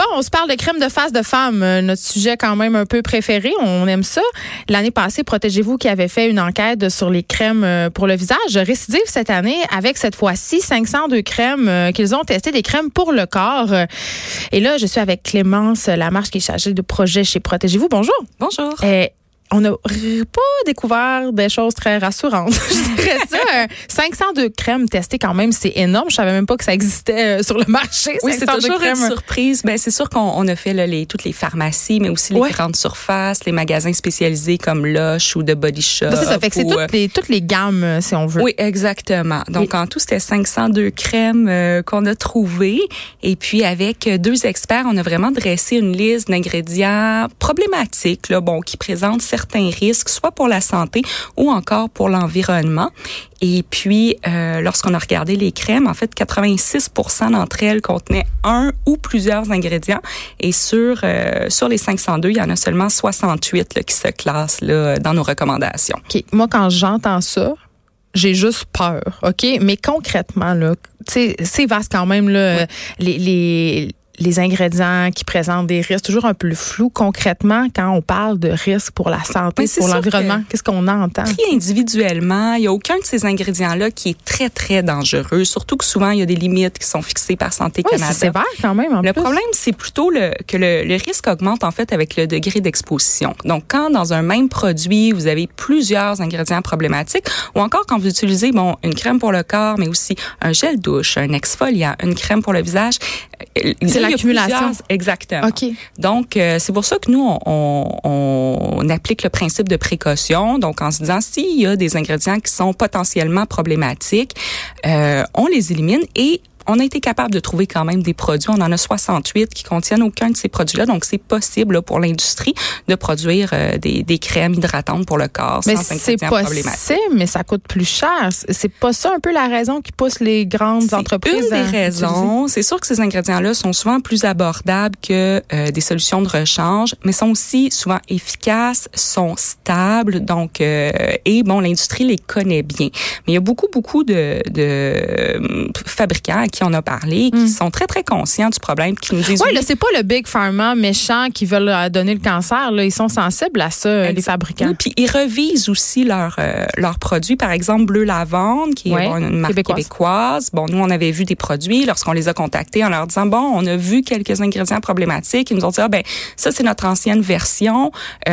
Bon, on se parle de crème de face de femme, euh, notre sujet quand même un peu préféré. On aime ça. L'année passée, Protégez-vous qui avait fait une enquête sur les crèmes euh, pour le visage récidive cette année avec cette fois-ci 502 crèmes euh, qu'ils ont testé, des crèmes pour le corps. Et là, je suis avec Clémence Lamarche qui est chargée de projet chez Protégez-vous. Bonjour. Bonjour on n'a pas découvert des choses très rassurantes. je dirais ça. 502 crèmes testées quand même, c'est énorme. Je savais même pas que ça existait euh, sur le marché. Oui, c'est toujours une surprise. Ben, c'est sûr qu'on a fait les, toutes les pharmacies, mais aussi les grandes surfaces, les magasins spécialisés comme Lush ou The Body Shop. ça, fait que c'est toutes, euh, les, toutes les gammes, euh, si on veut. Oui, exactement. Donc, en tout, c'était 502 crèmes qu'on a trouvées. Et puis, avec deux experts, on a vraiment dressé une liste d'ingrédients problématiques, là, bon, qui présentent certains certains risques, soit pour la santé ou encore pour l'environnement. Et puis, euh, lorsqu'on a regardé les crèmes, en fait, 86 d'entre elles contenaient un ou plusieurs ingrédients. Et sur euh, sur les 502, il y en a seulement 68 là, qui se classent là, dans nos recommandations. OK. Moi, quand j'entends ça, j'ai juste peur, OK? Mais concrètement, là, c'est vaste quand même, là, les, les les ingrédients qui présentent des risques, toujours un peu flou. Concrètement, quand on parle de risques pour la santé, pour l'environnement, qu'est-ce qu'on entend? individuellement, il n'y a aucun de ces ingrédients-là qui est très, très dangereux. Surtout que souvent, il y a des limites qui sont fixées par Santé oui, C'est sévère quand même. le problème, c'est plutôt le, que le, le, risque augmente en fait avec le degré d'exposition. Donc, quand dans un même produit, vous avez plusieurs ingrédients problématiques, ou encore quand vous utilisez bon une crème pour le corps, mais aussi un gel douche, un exfoliant, une crème pour le visage, c'est l'accumulation. Exactement. Donc, euh, c'est pour ça que nous, on, on, applique le principe de précaution. Donc, en se disant, s'il y a des ingrédients qui sont potentiellement problématiques, euh, on les élimine et on a été capable de trouver quand même des produits. On en a 68 qui contiennent aucun de ces produits-là. Donc, c'est possible pour l'industrie de produire euh, des, des, crèmes hydratantes pour le corps mais c'est possible, mais ça coûte plus cher. C'est pas ça un peu la raison qui pousse les grandes entreprises une des raisons. C'est sûr que ces ingrédients-là sont souvent plus abordables que euh, des solutions de rechange, mais sont aussi souvent efficaces, sont stables. Donc, euh, et bon, l'industrie les connaît bien. Mais il y a beaucoup, beaucoup de, de fabricants qui on a parlé, qui hmm. sont très, très conscients du problème, qui nous disent... Oui, là, c'est pas le Big Pharma méchant qui veulent euh, donner le cancer. Là. Ils sont sensibles à ça, euh, les fabricants. puis ils revisent aussi leurs euh, leurs produits. Par exemple, Bleu Lavande, qui est une marque québécoise. Bon, nous, on avait vu des produits lorsqu'on les a contactés en leur disant, bon, on a vu quelques ingrédients problématiques. Ils nous ont dit, ah ben, ça, c'est notre ancienne version.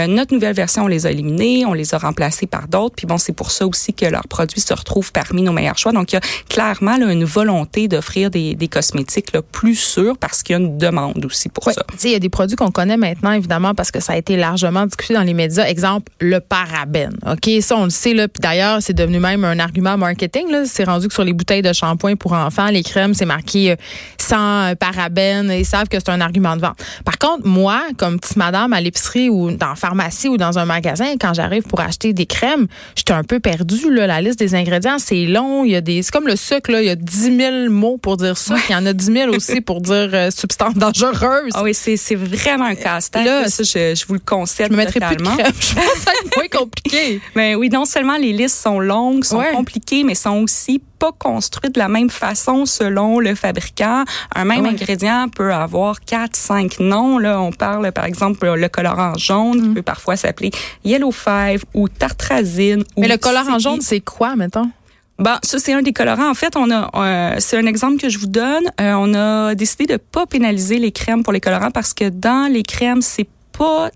notre nouvelle version, on les a éliminés, on les a remplacés par d'autres. Puis bon, c'est pour ça aussi que leurs produits se retrouvent parmi nos meilleurs choix. Donc, il y a clairement une volonté de des, des cosmétiques là, plus sûrs parce qu'il y a une demande aussi pour ça. Il y a des produits qu'on connaît maintenant, évidemment, parce que ça a été largement discuté dans les médias. Exemple, le parabène. OK, ça, on le sait. Là, puis d'ailleurs, c'est devenu même un argument marketing. C'est rendu que sur les bouteilles de shampoing pour enfants, les crèmes, c'est marqué euh, sans parabène. Ils savent que c'est un argument de vente. Par contre, moi, comme petite madame à l'épicerie ou dans la pharmacie ou dans un magasin, quand j'arrive pour acheter des crèmes, j'étais un peu perdue. Là, la liste des ingrédients, c'est long. Il y a des, c'est comme le sucre. Là, il y a 10 000 mots pour dire ça. Il y en a 10 000 aussi pour dire euh, substance dangereuse. Ah oui, c'est, c'est vraiment un casse-tête. Là, ça, je, je, vous le concède. Je me mettrai plus de crème. Je pense que être moins compliqué. Mais oui, non seulement les listes sont longues, sont compliquées, mais sont aussi pas construites de la même façon selon le fabricant. Un même ingrédient peut avoir quatre, cinq noms. Là, on parle par exemple le colorant jaune qui mm. peut parfois s'appeler Yellow Five ou tartrazine. Mais le colorant jaune, c'est quoi, mettons? Bon, ça c'est un des colorants. En fait, on a, euh, c'est un exemple que je vous donne. Euh, on a décidé de pas pénaliser les crèmes pour les colorants parce que dans les crèmes, c'est pas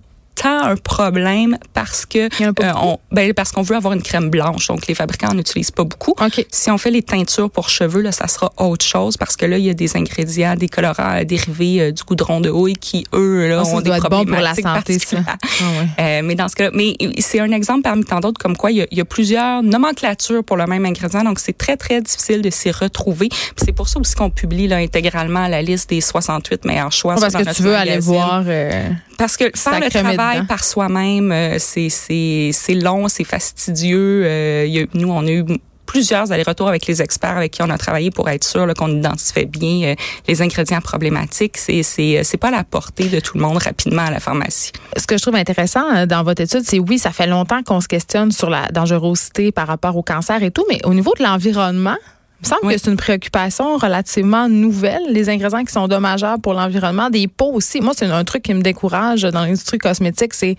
un problème parce que euh, on, ben, parce qu'on veut avoir une crème blanche. Donc, les fabricants n'utilisent pas beaucoup. Si on fait les teintures pour cheveux, là, ça sera autre chose parce que là, il y a des ingrédients, des colorants euh, dérivés euh, du goudron de houille qui, eux, là, ah, ont des problèmes bon pour la santé, ça. Ah, mais dans ce cas mais c'est un exemple parmi tant d'autres comme quoi il y, a, il y, a, plusieurs nomenclatures pour le même ingrédient. Donc, c'est très, très difficile de s'y retrouver. C'est pour ça aussi qu'on publie là, intégralement la liste des 68 meilleurs choix. parce que tu veux aller voir. Parce que faire le travail par soi-même, c'est c'est long, c'est fastidieux. Euh, nous, on a eu plusieurs allers-retours avec les experts avec qui on a travaillé pour être sûr qu'on identifiait bien euh, les ingrédients problématiques. C'est c'est c'est pas à la portée de tout le monde rapidement à la pharmacie. Ce que je trouve intéressant euh, dans votre étude, c'est oui, ça fait longtemps qu'on se questionne sur la dangerosité par rapport au cancer et tout, mais au niveau de l'environnement, il me semble que c'est une préoccupation relativement nouvelle, les ingrédients qui sont dommageables pour l'environnement, des pots aussi. Moi, c'est un truc qui me décourage dans l'industrie cosmétique, c'est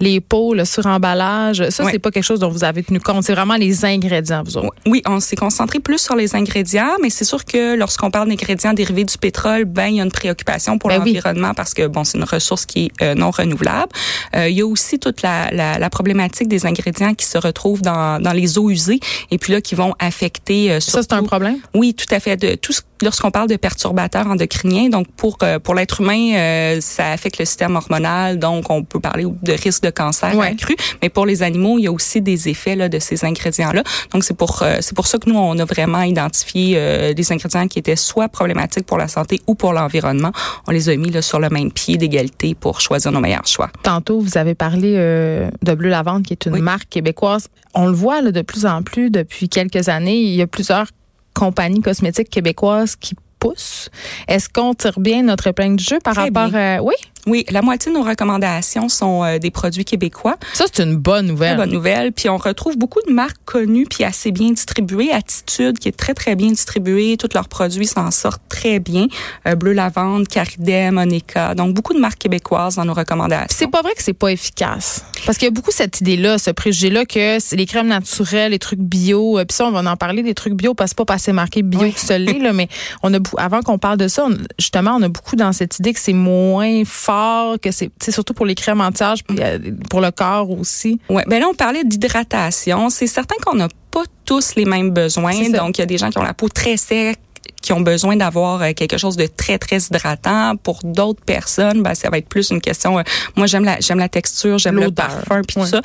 les pots, le suremballage. Ça, c'est pas quelque chose dont vous avez tenu compte. C'est vraiment les ingrédients, vous autres. Oui, on s'est concentré plus sur les ingrédients, mais c'est sûr que lorsqu'on parle d'ingrédients dérivés du pétrole, ben il y a une préoccupation pour ben l'environnement parce que bon, c'est une ressource qui est euh, non renouvelable. Euh, il y a aussi toute la, la, la, problématique des ingrédients qui se retrouvent dans, dans les eaux usées et puis là qui vont affecter. Euh, ça, c'est un problème? Oui, tout à fait. De tout ce lorsqu'on parle de perturbateurs endocriniens, donc pour euh, pour l'être humain, euh, ça affecte le système hormonal, donc on peut parler de risque de cancer accru. Mais pour les animaux, il y a aussi des effets là, de ces ingrédients-là. Donc c'est pour euh, c'est pour ça que nous on a vraiment identifié des ingrédients qui étaient soit problématiques pour la santé ou pour l'environnement. On les a mis là, sur le même pied d'égalité pour choisir nos meilleurs choix. Tantôt vous avez parlé de Bleu Lavande, qui est une marque québécoise. On le voit là, de plus en plus depuis quelques années. Il y a plusieurs compagnies cosmétiques québécoises qui poussent. Est-ce qu'on tire bien notre épingle du jeu par rapport à... Oui? Oui, la moitié de nos recommandations sont euh, des produits québécois. Ça, c'est une bonne nouvelle. Très bonne nouvelle. Puis on retrouve beaucoup de marques connues puis assez bien distribuées. Attitude, qui est très, très bien distribuée. Tous leurs produits s'en sortent très bien. Euh, Bleu Lavande, Caridem, Monica. Donc, beaucoup de marques québécoises dans nos recommandations. C'est pas vrai que c'est pas efficace. Parce qu'il y a beaucoup cette idée-là, ce préjugé-là que c'est les crèmes naturelles, les trucs bio. Euh, puis ça, on va en parler des trucs bio parce que pas passer marqué bio oui. seul là, mais on a avant qu'on parle de ça, justement, on a beaucoup dans cette idée que c'est moins fort que c'est surtout pour les crèmes anti-âge puis euh, pour le corps aussi. Ouais, ben là on parlait d'hydratation, c'est certain qu'on n'a pas tous les mêmes besoins. Donc il y a des gens qui ont la peau très sec, qui ont besoin d'avoir euh, quelque chose de très très hydratant. Pour d'autres personnes, ben, ça va être plus une question. Euh, moi, j'aime la j'aime la texture, j'aime le parfum puis tout ça.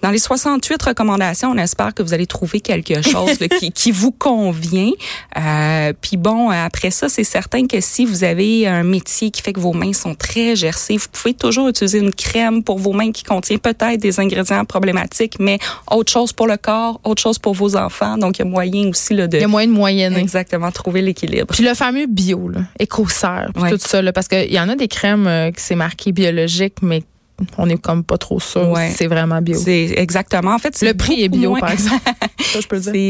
Dans les 68 recommandations, on espère que vous allez trouver quelque chose qui, qui vous convient. Euh, puis bon, après ça, c'est certain que si vous avez un métier qui fait que vos mains sont très gercées, vous pouvez toujours utiliser une crème pour vos mains qui contient peut-être des ingrédients problématiques, mais autre chose pour le corps, autre chose pour vos enfants. Donc il y a moyen aussi là de. Il y a moyen de moyenner. Exactement, trouver l'équilibre puis le fameux bio, là, puis tout ça, là, parce qu'il y en a des crèmes euh, qui c'est marqué biologique, mais on est comme pas trop sûr ouais. si c'est vraiment bio. C'est exactement. En fait, le prix est bio, par exemple.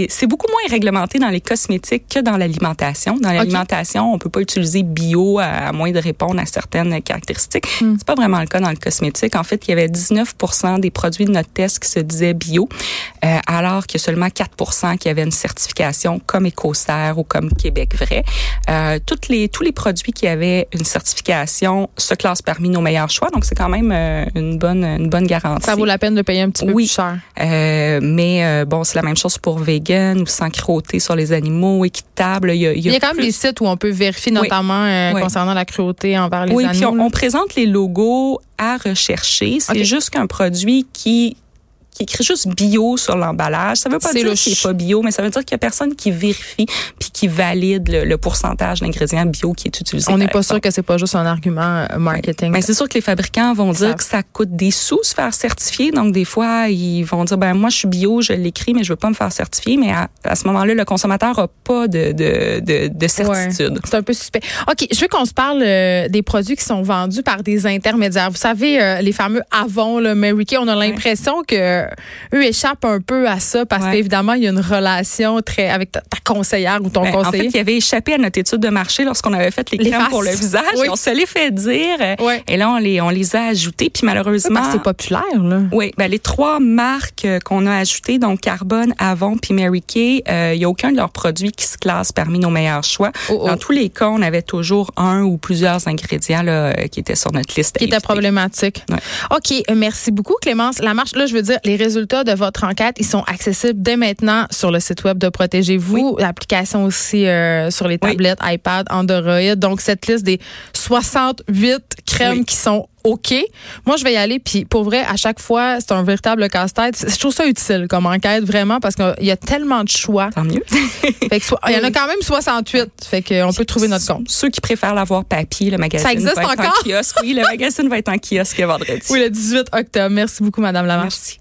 C'est beaucoup moins réglementé dans les cosmétiques que dans l'alimentation. Dans l'alimentation, on peut pas utiliser bio à, moins de répondre à certaines caractéristiques. Hmm. C'est pas vraiment le cas dans le cosmétique. En fait, il y avait 19% des produits de notre test qui se disaient bio, euh, alors a seulement 4% qui avaient une certification comme Écocert ou comme Québec Vrai. Euh, toutes les, tous les produits qui avaient une certification se classent parmi nos meilleurs choix. Donc, c'est quand même euh, une bonne une bonne garantie. Ça vaut la peine de payer un petit peu plus cher. Euh, mais euh, bon, c'est la même chose pour vegan ou sans cruauté sur les animaux, équitable. Il y a, il y a, il y a quand même des sites où on peut vérifier, notamment euh, concernant la cruauté envers les oui, animaux. Oui, on, on, présente les logos à rechercher. C'est okay. juste qu'un produit qui qui écrit juste bio sur l'emballage. Ça veut pas dire qu'il est pas bio, mais ça veut dire qu'il y a personne qui vérifie puis qui valide le, le pourcentage d'ingrédients bio qui est utilisé. On n'est pas sûr que c'est pas juste un argument euh, marketing. Mais c'est sûr que les fabricants vont dire ça. que ça coûte des sous se faire certifier. Donc des fois, ils vont dire ben moi je suis bio, je l'écris, mais je veux pas me faire certifier. Mais à, à ce moment-là, le consommateur a pas de de, de, de certitude. Ouais, c'est un peu suspect. Ok, je veux qu'on se parle euh, des produits qui sont vendus par des intermédiaires. Vous savez euh, les fameux Avon, le Mary Kay, on a l'impression que eux échappent un peu à ça parce Ouais. qu'évidemment, il y a une relation très avec ta, ta conseillère ou ton Ben, en conseiller. fait, il avait échappé à notre étude de marché lorsqu'on avait fait les Les crèmes faces. pour le visage. Oui. Et on se les fait dire. Ouais. Et là, on les, on les a ajoutés. Puis malheureusement. C'est populaire, là. Oui, ben les trois marques euh, qu'on a ajoutées, donc Carbone, Avon puis Mary Kay, euh, il y a aucun de leurs produits qui se classe parmi nos meilleurs choix. Oh, oh. Dans tous les cas, on avait toujours un ou plusieurs ingrédients là, euh, qui étaient sur notre liste. qui était éviter. problématique. Ouais. OK, euh, merci beaucoup Clémence. La marche, là, je veux dire, les résultats de votre enquête, ils sont accessibles dès maintenant sur le site web de Protégez-vous, l'application aussi euh, sur les Oui. tablettes, iPad, Android. Donc, cette liste des 68 crèmes Oui. qui sont OK. Moi, je vais y aller. Puis, pour vrai, à chaque fois, c'est un véritable casse-tête. Je trouve ça utile comme enquête, vraiment, parce qu'il y a tellement de choix. Tant mieux. Fait que so- il y en a quand même 68. Fait qu'on peut trouver notre compte. Ceux qui préfèrent l'avoir papier, le magazine Ça existe va être encore? en kiosque. Oui, le magazine va être en kiosque vendredi. Oui, le 18 octobre. Merci beaucoup, Madame Lamarche. Merci.